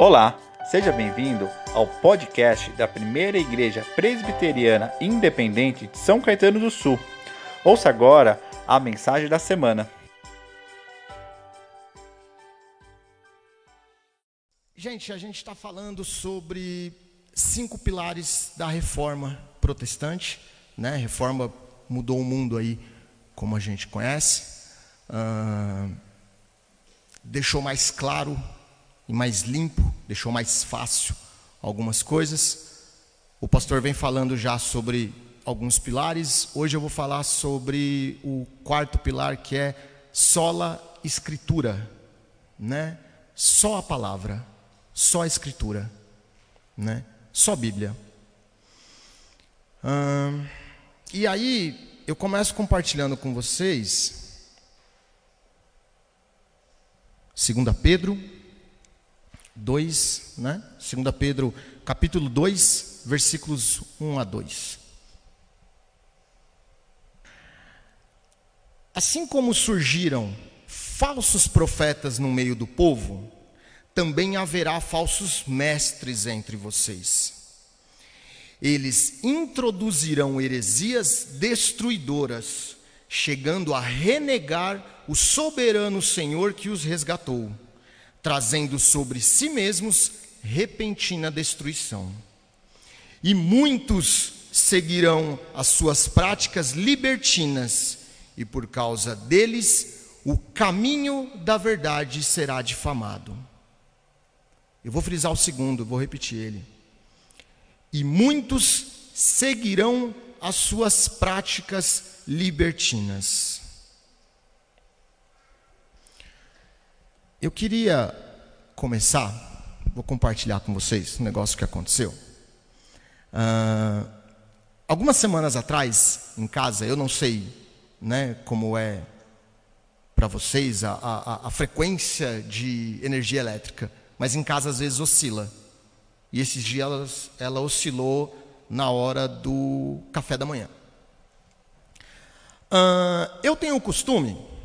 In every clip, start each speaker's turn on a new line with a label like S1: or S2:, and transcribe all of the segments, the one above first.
S1: Olá, seja bem-vindo ao podcast da Primeira Igreja Presbiteriana Independente de São Caetano do Sul. Ouça agora a mensagem da semana.
S2: Gente, a gente está falando sobre cinco pilares da reforma protestante, né? A reforma mudou o mundo aí, como a gente conhece, uh, deixou mais claro e mais limpo, deixou mais fácil algumas coisas. O pastor vem falando já sobre alguns pilares. Hoje eu vou falar sobre o quarto pilar que é sola escritura, né? Só a palavra, só a escritura, né? Só Bíblia. Hum, e aí eu começo compartilhando com vocês 2 Pedro 2, né? 2 Pedro, capítulo 2, versículos 1 a 2. Assim como surgiram falsos profetas no meio do povo, também haverá falsos mestres entre vocês. Eles introduzirão heresias destruidoras, chegando a renegar o soberano Senhor que os resgatou trazendo sobre si mesmos repentina destruição. E muitos seguirão as suas práticas libertinas, e por causa deles o caminho da verdade será difamado. Eu vou frisar o segundo, vou repetir ele. E muitos seguirão as suas práticas libertinas. Eu queria começar, vou compartilhar com vocês um negócio que aconteceu. Uh, algumas semanas atrás, em casa, eu não sei né, como é para vocês a, a, a, frequência de energia elétrica, mas em casa às vezes oscila. E esses dias ela, ela oscilou na hora do café da manhã. Uh, eu tenho o costume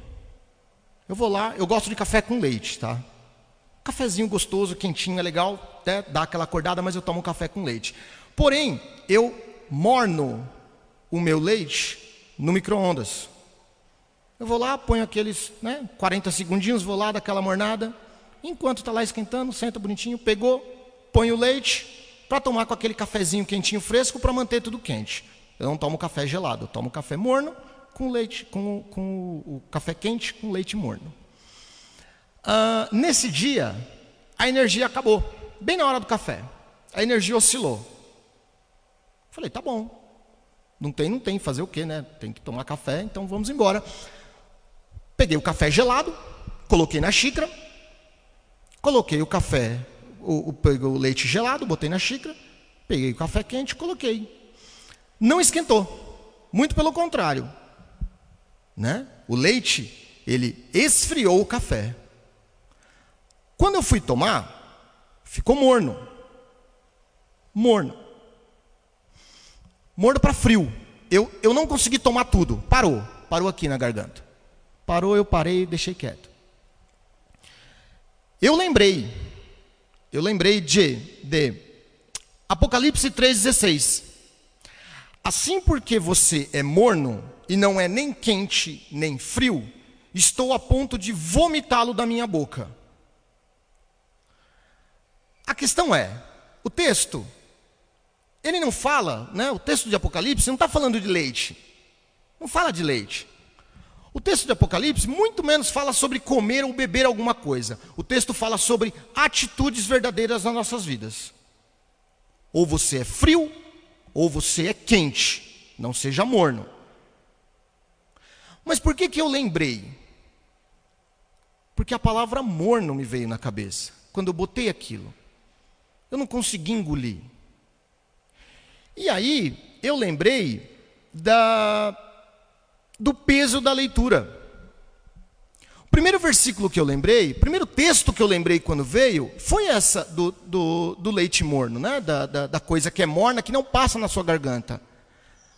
S2: eu vou lá, eu gosto de café com leite, tá? Cafezinho gostoso, quentinho, é legal, até dá aquela acordada, mas eu tomo café com leite. Porém, eu morno o meu leite no micro-ondas. Eu vou lá, ponho aqueles né, 40 segundinhos, vou lá, daquela mornada. Enquanto está lá esquentando, senta bonitinho, pegou, põe o leite para tomar com aquele cafezinho quentinho fresco para manter tudo quente. Eu não tomo café gelado, eu tomo café morno com leite, com, com o café quente com leite morno. Uh, nesse dia, a energia acabou, bem na hora do café. A energia oscilou. Falei, tá bom. Não tem, não tem, fazer o quê, né? Tem que tomar café, então vamos embora. Peguei o café gelado, coloquei na xícara, coloquei o café, o, o, o leite gelado, botei na xícara, peguei o café quente, coloquei. Não esquentou, muito pelo contrário, né? O leite, ele esfriou o café. Quando eu fui tomar, ficou morno. Morno. Morno para frio. Eu, eu não consegui tomar tudo. Parou. Parou aqui na garganta. Parou, eu parei e deixei quieto. Eu lembrei. Eu lembrei de, de Apocalipse 3,16. Assim porque você é morno, e não é nem quente nem frio, estou a ponto de vomitá-lo da minha boca. A questão é, o texto, ele não fala, né, o texto de Apocalipse não está falando de leite, não fala de leite. O texto de Apocalipse muito menos fala sobre comer ou beber alguma coisa. O texto fala sobre atitudes verdadeiras nas nossas vidas. Ou você é frio, ou você é quente. Não seja morno. Mas por que, que eu lembrei? Porque a palavra morno me veio na cabeça, quando eu botei aquilo. Eu não consegui engolir. E aí, eu lembrei da, do peso da leitura. O primeiro versículo que eu lembrei, o primeiro texto que eu lembrei quando veio, foi essa do, do, do leite morno, né? Da, da, da coisa que é morna, que não passa na sua garganta.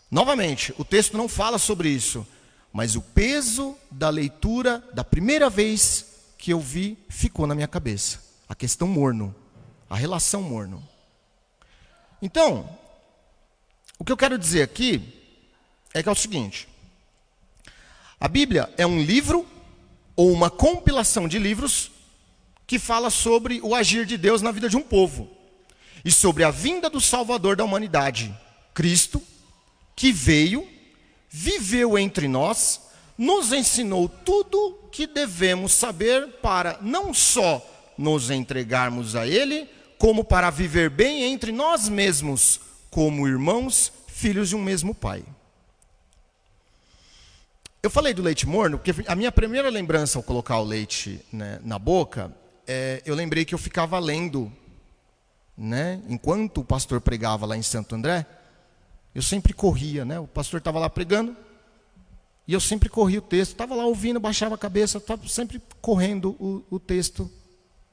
S2: Novamente, o texto não fala sobre isso. Mas o peso da leitura da primeira vez que eu vi ficou na minha cabeça. A questão morno. a relação morno. Então, o que eu quero dizer aqui é que é o seguinte: a Bíblia é um livro ou uma compilação de livros que fala sobre o agir de Deus na vida de um povo e sobre a vinda do Salvador da humanidade, Cristo, que veio, viveu entre nós, nos ensinou tudo que devemos saber para não só nos entregarmos a Ele, como para viver bem entre nós mesmos, como irmãos, filhos de um mesmo Pai. Eu falei do leite morno, porque a minha primeira lembrança ao colocar o leite né, na boca, é, eu lembrei que eu ficava lendo, né, enquanto o pastor pregava lá em Santo André, eu sempre corria, né? O pastor estava lá pregando, e eu sempre corria o texto, estava lá ouvindo, baixava a cabeça, estava sempre correndo o, o texto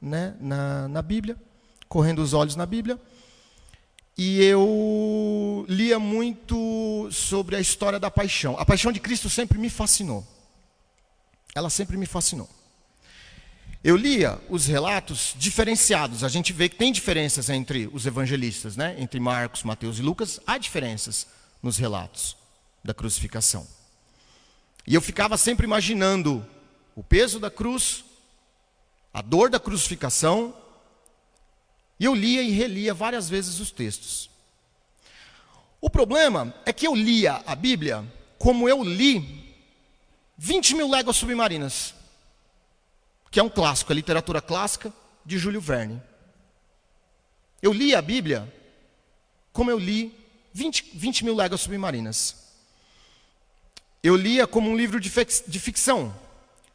S2: né, na, na Bíblia, correndo os olhos na Bíblia. E eu lia muito sobre a história da paixão. A paixão de Cristo sempre me fascinou. Ela sempre me fascinou. Eu lia os relatos diferenciados. A gente vê que tem diferenças entre os evangelistas, né? Entre Marcos, Mateus e Lucas, há diferenças nos relatos da crucificação. E eu ficava sempre imaginando o peso da cruz, a dor da crucificação, e eu lia e relia várias vezes os textos. O problema é que eu lia a Bíblia como eu li 20 mil léguas submarinas, que é um clássico, a literatura clássica de Júlio Verne. Eu li a Bíblia como eu li 20, 20 mil léguas submarinas. Eu lia como um livro de ficção,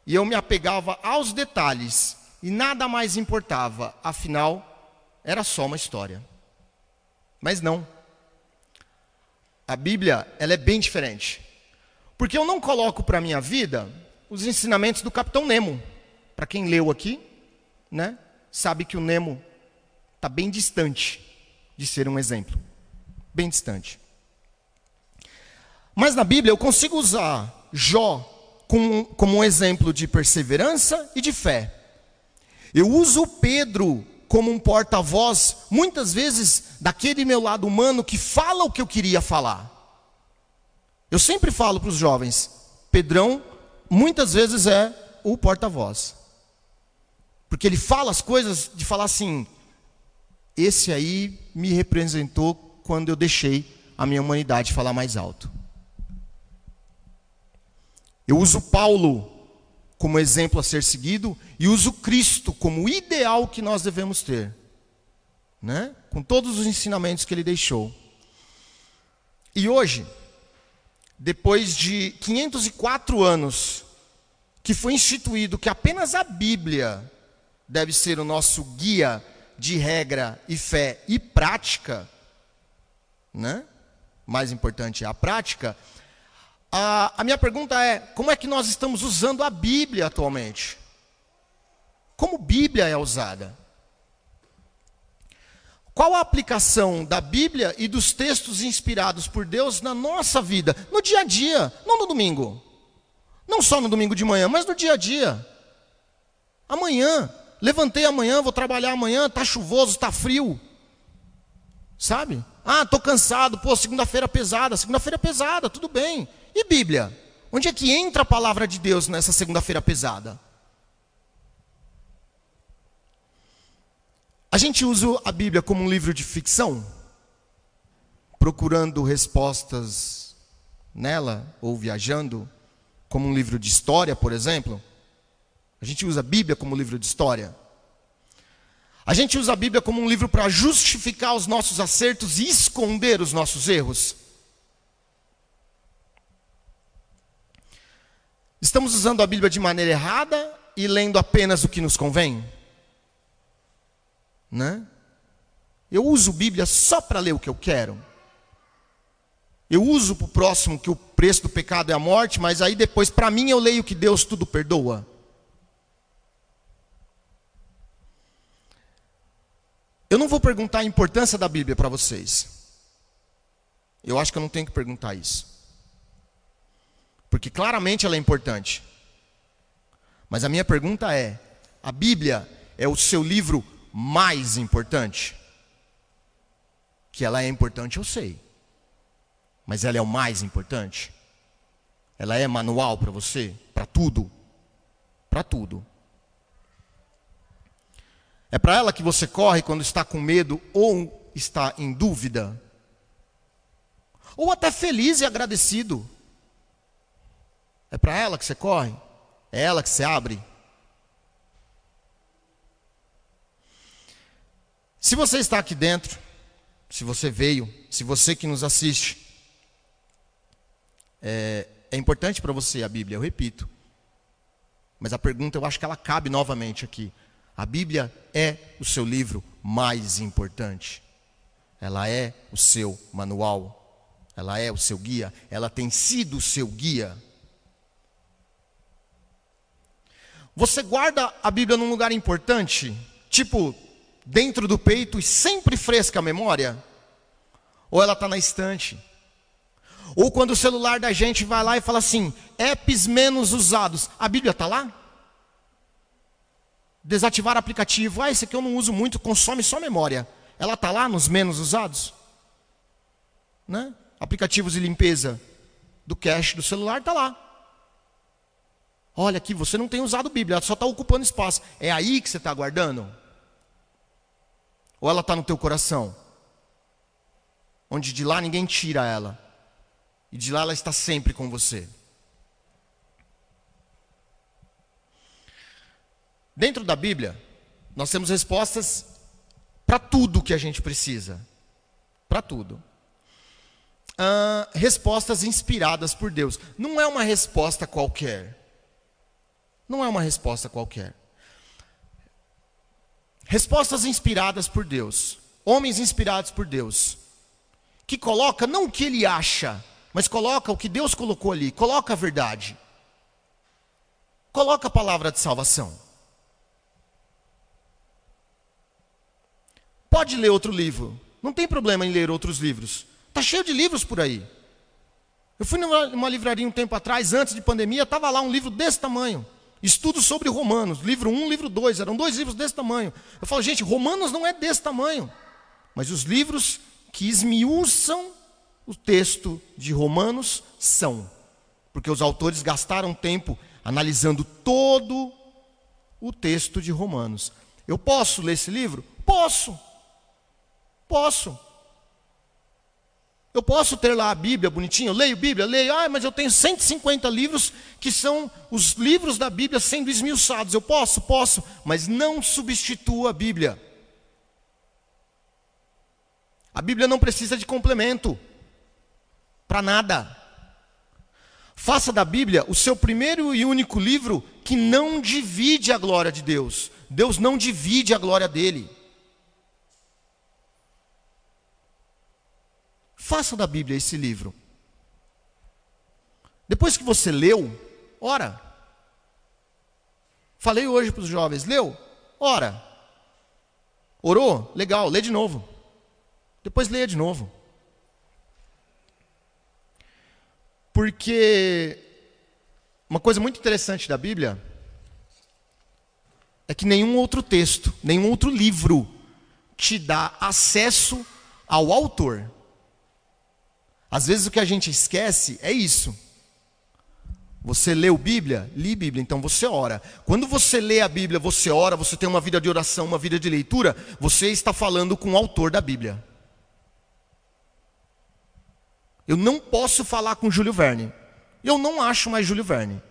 S2: e eu me apegava aos detalhes, e nada mais importava, afinal, era só uma história. Mas não. A Bíblia, ela é bem diferente. Porque eu não coloco para a minha vida os ensinamentos do Capitão Nemo. Para quem leu aqui, né, sabe que o Nemo está bem distante de ser um exemplo. Bem distante. Mas na Bíblia eu consigo usar Jó como, como um exemplo de perseverança e de fé. Eu uso Pedro como um porta-voz, muitas vezes, daquele meu lado humano que fala o que eu queria falar. Eu sempre falo para os jovens, Pedrão, muitas vezes é o porta-voz. Porque ele fala as coisas de falar assim, esse aí me representou quando eu deixei a minha humanidade falar mais alto. Eu uso Paulo como exemplo a ser seguido e uso Cristo como ideal que nós devemos ter, né? Com todos os ensinamentos que ele deixou. E hoje, depois de 504 anos, que foi instituído que apenas a Bíblia deve ser o nosso guia de regra e fé e prática, né? Mais importante é a prática. A, a minha pergunta é: como é que nós estamos usando a Bíblia atualmente? Como Bíblia é usada? Qual a aplicação da Bíblia e dos textos inspirados por Deus na nossa vida, no dia a dia, não no domingo? Não só no domingo de manhã, mas no dia a dia. Amanhã, levantei amanhã, vou trabalhar amanhã, está chuvoso, está frio. Sabe? Ah, estou cansado, pô, segunda-feira pesada, segunda-feira pesada, tudo bem. E Bíblia? Onde é que entra a palavra de Deus nessa segunda-feira pesada? A gente usa a Bíblia como um livro de ficção, procurando respostas nela, ou viajando, como um livro de história, por exemplo. A gente usa a Bíblia como livro de história. A gente usa a Bíblia como um livro para justificar os nossos acertos e esconder os nossos erros. Estamos usando a Bíblia de maneira errada e lendo apenas o que nos convém? Né? Eu uso Bíblia só para ler o que eu quero. Eu uso para o próximo que o preço do pecado é a morte, mas aí depois, para mim, eu leio que Deus tudo perdoa. Eu não vou perguntar a importância da Bíblia para vocês. Eu acho que eu não tenho que perguntar isso. Porque claramente ela é importante. Mas a minha pergunta é: a Bíblia é o seu livro mais importante? Que ela é importante, eu sei. Mas ela é o mais importante? Ela é manual para você? Para tudo? Para tudo. É para ela que você corre quando está com medo ou está em dúvida? Ou até feliz e agradecido? É para ela que você corre? É ela que você abre? Se você está aqui dentro, se você veio, se você que nos assiste, é, é importante para você a Bíblia, eu repito. Mas a pergunta eu acho que ela cabe novamente aqui. A Bíblia é o seu livro mais importante. Ela é o seu manual. Ela é o seu guia. Ela tem sido o seu guia. Você guarda a Bíblia num lugar importante? Tipo, dentro do peito e sempre fresca a memória? Ou ela está na estante? Ou quando o celular da gente vai lá e fala assim, apps menos usados, a Bíblia está lá? Desativar aplicativo, ah, esse aqui eu não uso muito, consome só memória. Ela está lá nos menos usados? Né? Aplicativos de limpeza do cache do celular está lá. Olha aqui, você não tem usado Bíblia, ela só está ocupando espaço. É aí que você está guardando? Ou ela está no teu coração? Onde de lá ninguém tira ela. E de lá ela está sempre com você. Dentro da Bíblia, nós temos respostas para tudo que a gente precisa. Para tudo. Respostas inspiradas por Deus. Não é uma resposta qualquer. Não é uma resposta qualquer. Respostas inspiradas por Deus. Homens inspirados por Deus. Que coloca não o que ele acha, mas coloca o que Deus colocou ali, coloca a verdade. Coloca a palavra de salvação. Pode ler outro livro. Não tem problema em ler outros livros. Está cheio de livros por aí. Eu fui numa livraria um tempo atrás, antes de pandemia, estava lá um livro desse tamanho. Estudo sobre Romanos, livro 1, livro 2, eram dois livros desse tamanho. Eu falo, gente, Romanos não é desse tamanho. Mas os livros que esmiuçam o texto de Romanos são, porque os autores gastaram tempo analisando todo o texto de Romanos. Eu posso ler esse livro? Posso. Posso. Eu posso ter lá a Bíblia bonitinha, eu leio Bíblia, leio, ah, mas eu tenho 150 livros que são os livros da Bíblia sendo esmiuçados. Eu posso? Posso, mas não substitua a Bíblia. A Bíblia não precisa de complemento para nada. Faça da Bíblia o seu primeiro e único livro que não divide a glória de Deus. Deus não divide a glória dele. Faça da Bíblia esse livro. Depois que você leu, ora. Falei hoje para os jovens, leu? Ora. Orou? Legal, lê de novo. Depois leia de novo. Porque uma coisa muito interessante da Bíblia é que nenhum outro texto, nenhum outro livro te dá acesso ao autor. Às vezes o que a gente esquece é isso. Você leu Bíblia? Li Bíblia, então você ora. Quando você lê a Bíblia, você ora, você tem uma vida de oração, uma vida de leitura, você está falando com o autor da Bíblia. Eu não posso falar com Júlio Verne. Eu não acho mais Júlio Verne.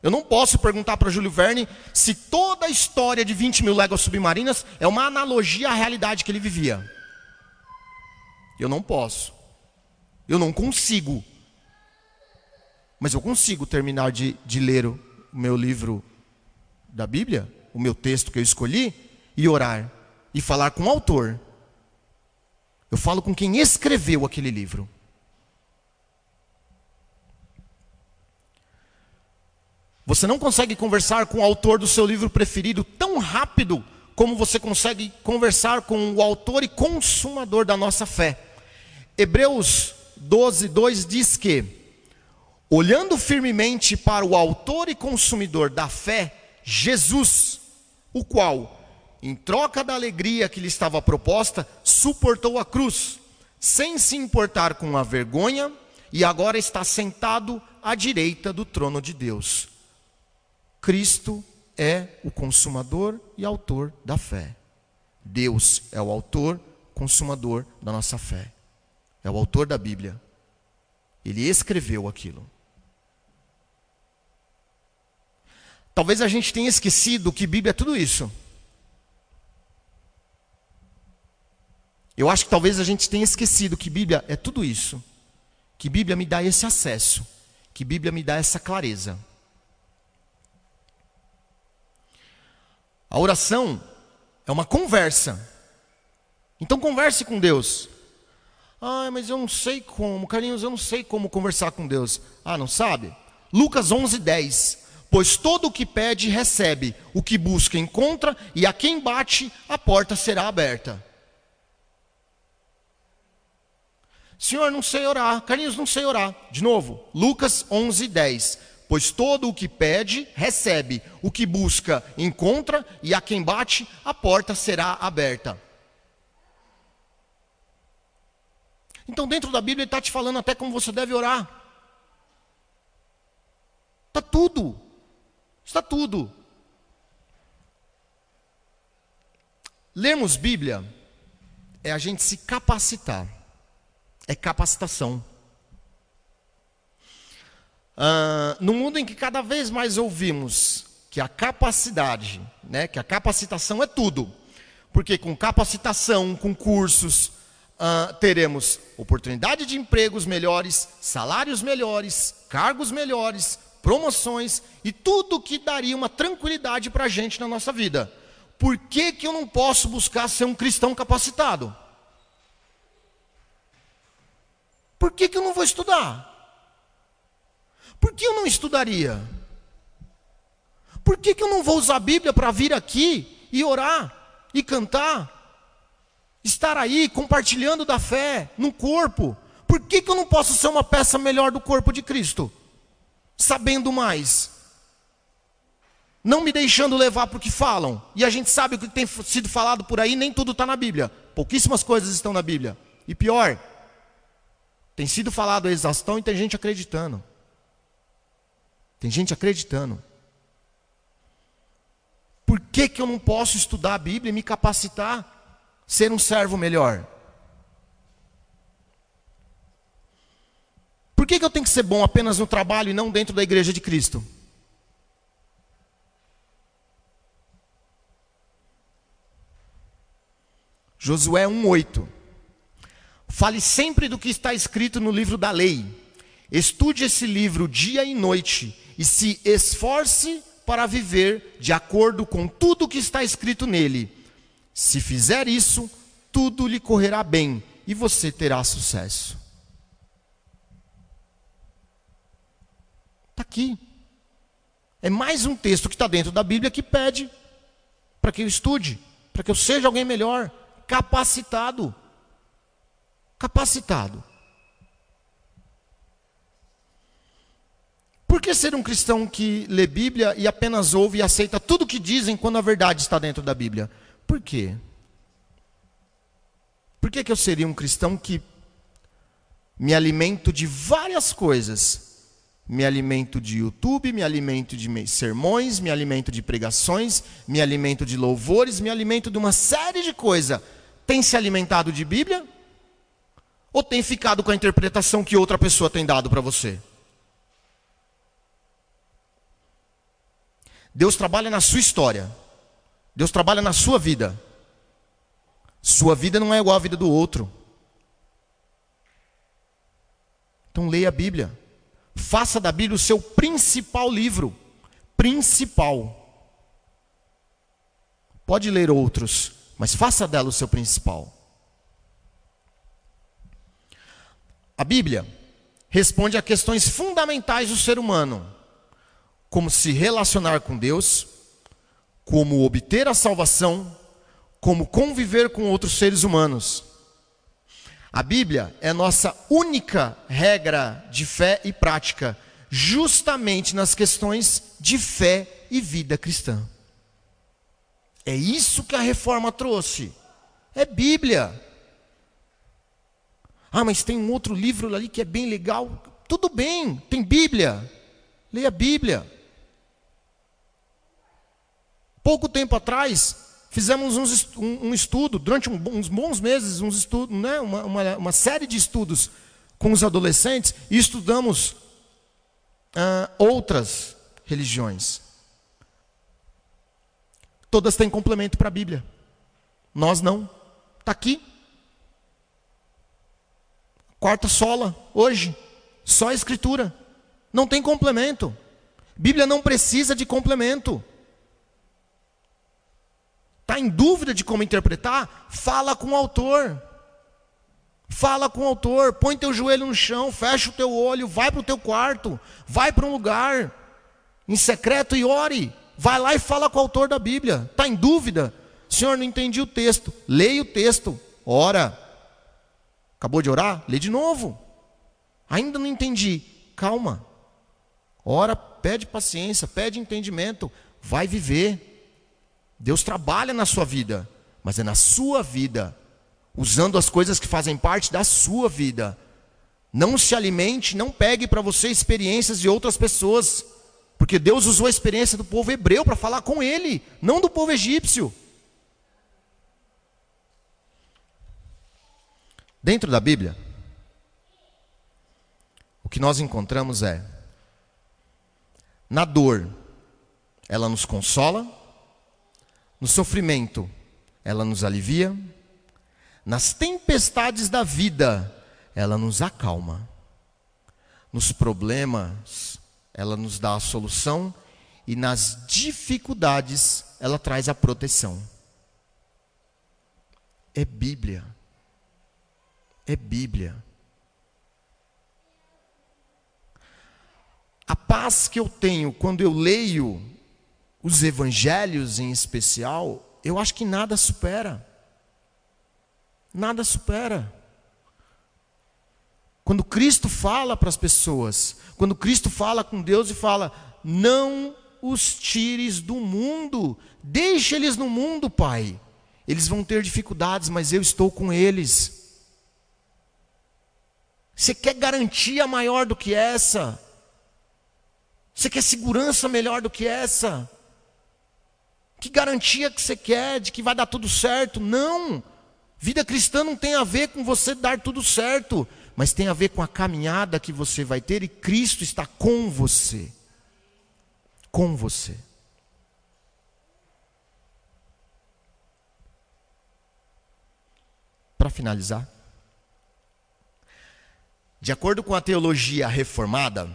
S2: Eu não posso perguntar para Júlio Verne se toda a história de 20 mil léguas submarinas é uma analogia à realidade que ele vivia. Eu não posso. Eu não consigo. Mas eu consigo terminar de, de ler o meu livro da Bíblia, o meu texto que eu escolhi, e orar. E falar com o autor. Eu falo com quem escreveu aquele livro. Você não consegue conversar com o autor do seu livro preferido tão rápido como você consegue conversar com o autor e consumador da nossa fé. Hebreus 12, 2 diz que, olhando firmemente para o autor e consumidor da fé, Jesus, o qual, em troca da alegria que lhe estava proposta, suportou a cruz, sem se importar com a vergonha, e agora está sentado à direita do trono de Deus. Cristo é o consumador e autor da fé. Deus é o autor, consumador da nossa fé. É o autor da Bíblia. Ele escreveu aquilo. Talvez a gente tenha esquecido que Bíblia é tudo isso. Eu acho que talvez a gente tenha esquecido que Bíblia é tudo isso. Que Bíblia me dá esse acesso. Que Bíblia me dá essa clareza. A oração é uma conversa. Então converse com Deus. Ah, mas eu não sei como, Carlinhos, eu não sei como conversar com Deus. Ah, não sabe? Lucas 11, 10. Pois todo o que pede, recebe, o que busca, encontra, e a quem bate, a porta será aberta. Senhor, não sei orar. Carlinhos, não sei orar. De novo, Lucas 11, 10. Pois todo o que pede, recebe. O que busca, encontra. E a quem bate, a porta será aberta. Então, dentro da Bíblia, ele está te falando até como você deve orar. Está tudo. Está tudo. Lermos Bíblia é a gente se capacitar é capacitação. Uh, no mundo em que cada vez mais ouvimos que a capacidade, né, que a capacitação é tudo, porque com capacitação, com cursos, uh, teremos oportunidade de empregos melhores, salários melhores, cargos melhores, promoções e tudo que daria uma tranquilidade para a gente na nossa vida. Por que, que eu não posso buscar ser um cristão capacitado? Por que, que eu não vou estudar? Por que eu não estudaria? Por que, que eu não vou usar a Bíblia para vir aqui e orar e cantar? Estar aí compartilhando da fé no corpo. Por que, que eu não posso ser uma peça melhor do corpo de Cristo? Sabendo mais. Não me deixando levar para o que falam. E a gente sabe o que tem sido falado por aí, nem tudo está na Bíblia. Pouquíssimas coisas estão na Bíblia. E pior, tem sido falado a exaustão e tem gente acreditando. Tem gente acreditando. Por que, que eu não posso estudar a Bíblia e me capacitar, ser um servo melhor? Por que, que eu tenho que ser bom apenas no trabalho e não dentro da igreja de Cristo? Josué 1,8 Fale sempre do que está escrito no livro da lei. Estude esse livro dia e noite e se esforce para viver de acordo com tudo o que está escrito nele. Se fizer isso, tudo lhe correrá bem e você terá sucesso. Está aqui. É mais um texto que está dentro da Bíblia que pede para que eu estude, para que eu seja alguém melhor, capacitado capacitado. Por que ser um cristão que lê Bíblia e apenas ouve e aceita tudo o que dizem quando a verdade está dentro da Bíblia? Por quê? Por que, que eu seria um cristão que me alimento de várias coisas? Me alimento de YouTube, me alimento de sermões, me alimento de pregações, me alimento de louvores, me alimento de uma série de coisas. Tem se alimentado de Bíblia? Ou tem ficado com a interpretação que outra pessoa tem dado para você? Deus trabalha na sua história. Deus trabalha na sua vida. Sua vida não é igual à vida do outro. Então leia a Bíblia. Faça da Bíblia o seu principal livro. Principal. Pode ler outros, mas faça dela o seu principal. A Bíblia responde a questões fundamentais do ser humano, como se relacionar com Deus, como obter a salvação, como conviver com outros seres humanos. A Bíblia é nossa única regra de fé e prática, justamente nas questões de fé e vida cristã. É isso que a reforma trouxe. É Bíblia. Ah, mas tem um outro livro ali que é bem legal. Tudo bem, tem Bíblia. Leia a Bíblia. Pouco tempo atrás, fizemos um, estudo, durante uns bons meses, uns estudos, né, uma, uma, uma série de estudos com os adolescentes, e estudamos ah, outras religiões. Todas têm complemento para a Bíblia. Nós não. Está aqui. Quarta sola, hoje. Só a Escritura. Não tem complemento. Bíblia não precisa de complemento. Está em dúvida de como interpretar? Fala com o autor. Fala com o autor, põe teu joelho no chão, fecha o teu olho, vai para o teu quarto, vai para um lugar em secreto e ore. Vai lá e fala com o autor da Bíblia. Está em dúvida? Senhor, não entendi o texto. Leia o texto, ora. Acabou de orar? Lê de novo. Ainda não entendi. Calma. Ora, pede paciência, pede entendimento. Vai viver. Deus trabalha na sua vida, mas é na sua vida, usando as coisas que fazem parte da sua vida. Não se alimente, não pegue para você experiências de outras pessoas, porque Deus usou a experiência do povo hebreu para falar com ele, não do povo egípcio. Dentro da Bíblia, o que nós encontramos é: na dor, ela nos consola, no sofrimento, ela nos alivia, nas tempestades da vida, ela nos acalma, nos problemas, ela nos dá a solução, e nas dificuldades, ela traz a proteção. É Bíblia é Bíblia. A paz que eu tenho quando eu leio os evangelhos em especial, eu acho que nada supera. Nada supera. Quando Cristo fala para as pessoas, quando Cristo fala com Deus e fala: Não os tires do mundo, deixe eles no mundo, Pai. Eles vão ter dificuldades, mas eu estou com eles. Você quer garantia maior do que essa? Você quer segurança melhor do que essa? Que garantia que você quer de que vai dar tudo certo? Não. Vida cristã não tem a ver com você dar tudo certo, mas tem a ver com a caminhada que você vai ter e Cristo está com você. Com você. Para finalizar, de acordo com a teologia reformada,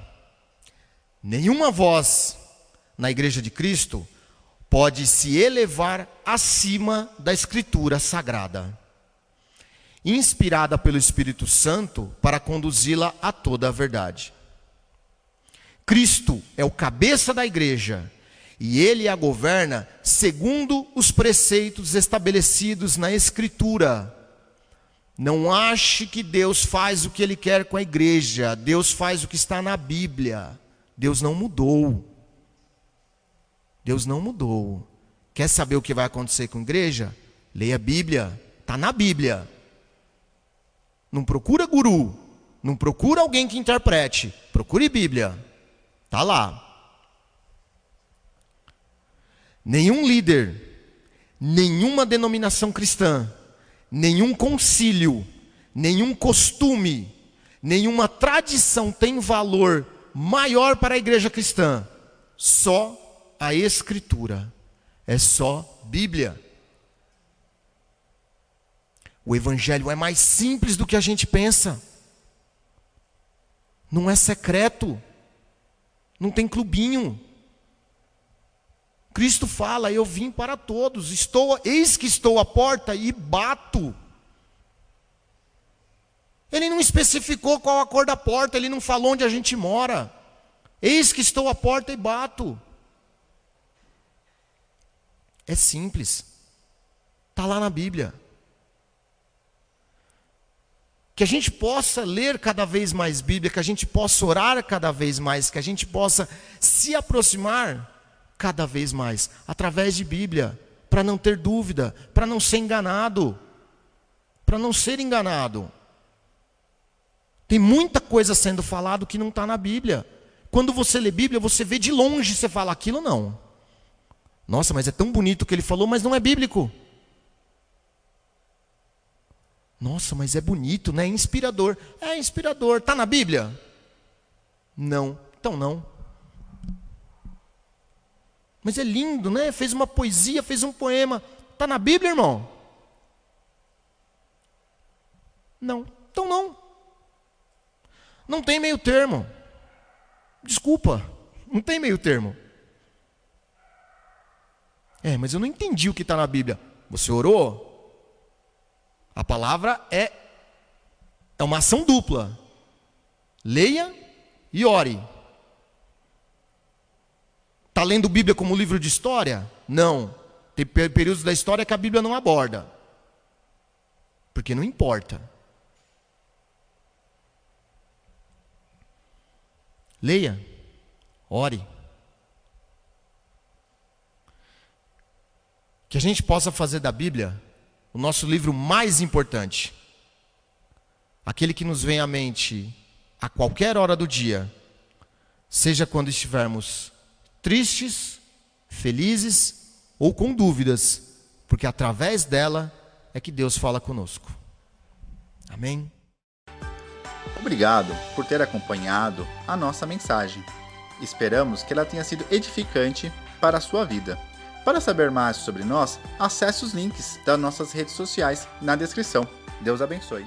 S2: nenhuma voz na Igreja de Cristo pode se elevar acima da Escritura Sagrada, inspirada pelo Espírito Santo para conduzi-la a toda a verdade. Cristo é o cabeça da igreja e ele a governa segundo os preceitos estabelecidos na Escritura não ache que Deus faz o que Ele quer com a igreja. Deus faz o que está na Bíblia. Deus não mudou. Deus não mudou. Quer saber o que vai acontecer com a igreja? Leia a Bíblia. Está na Bíblia. Não procura guru. Não procura alguém que interprete. Procure Bíblia. Está lá. Nenhum líder, nenhuma denominação cristã nenhum concílio, nenhum costume, nenhuma tradição tem valor maior para a igreja cristã. Só a Escritura. É só Bíblia. O Evangelho é mais simples do que a gente pensa. Não é secreto. Não tem clubinho. Cristo fala: Eu vim para todos, estou, eis que estou à porta e bato. Ele não especificou qual a cor da porta, ele não falou onde a gente mora. Eis que estou à porta e bato. É simples. Está lá na Bíblia. Que a gente possa ler cada vez mais Bíblia, que a gente possa orar cada vez mais, que a gente possa se aproximar cada vez mais através de Bíblia, para não ter dúvida, para não ser enganado. Para não ser enganado. Tem muita coisa sendo falado que não está na Bíblia. Quando você lê Bíblia, você vê de longe, você fala aquilo não. Nossa, mas é tão bonito o que ele falou, mas não é bíblico. Nossa, mas é bonito, né? É inspirador. É inspirador. Está na Bíblia? Não. Então não. Mas é lindo, né? Fez uma poesia, fez um poema. Está na Bíblia, irmão? Não. Então não. Não tem meio termo. Desculpa. Não tem meio termo. É, mas eu não entendi o que está na Bíblia. Você orou? A palavra é, é uma ação dupla. Leia e ore. Está lendo Bíblia como livro de história? Não. Tem períodos da história que a Bíblia não aborda. Porque não importa. Leia, ore. Que a gente possa fazer da Bíblia o nosso livro mais importante. Aquele que nos vem à mente a qualquer hora do dia, seja quando estivermos tristes, felizes ou com dúvidas, porque através dela é que Deus fala conosco. Amém?
S1: Obrigado por ter acompanhado a nossa mensagem. Esperamos que ela tenha sido edificante para a sua vida. Para saber mais sobre nós, acesse os links das nossas redes sociais na descrição. Deus abençoe.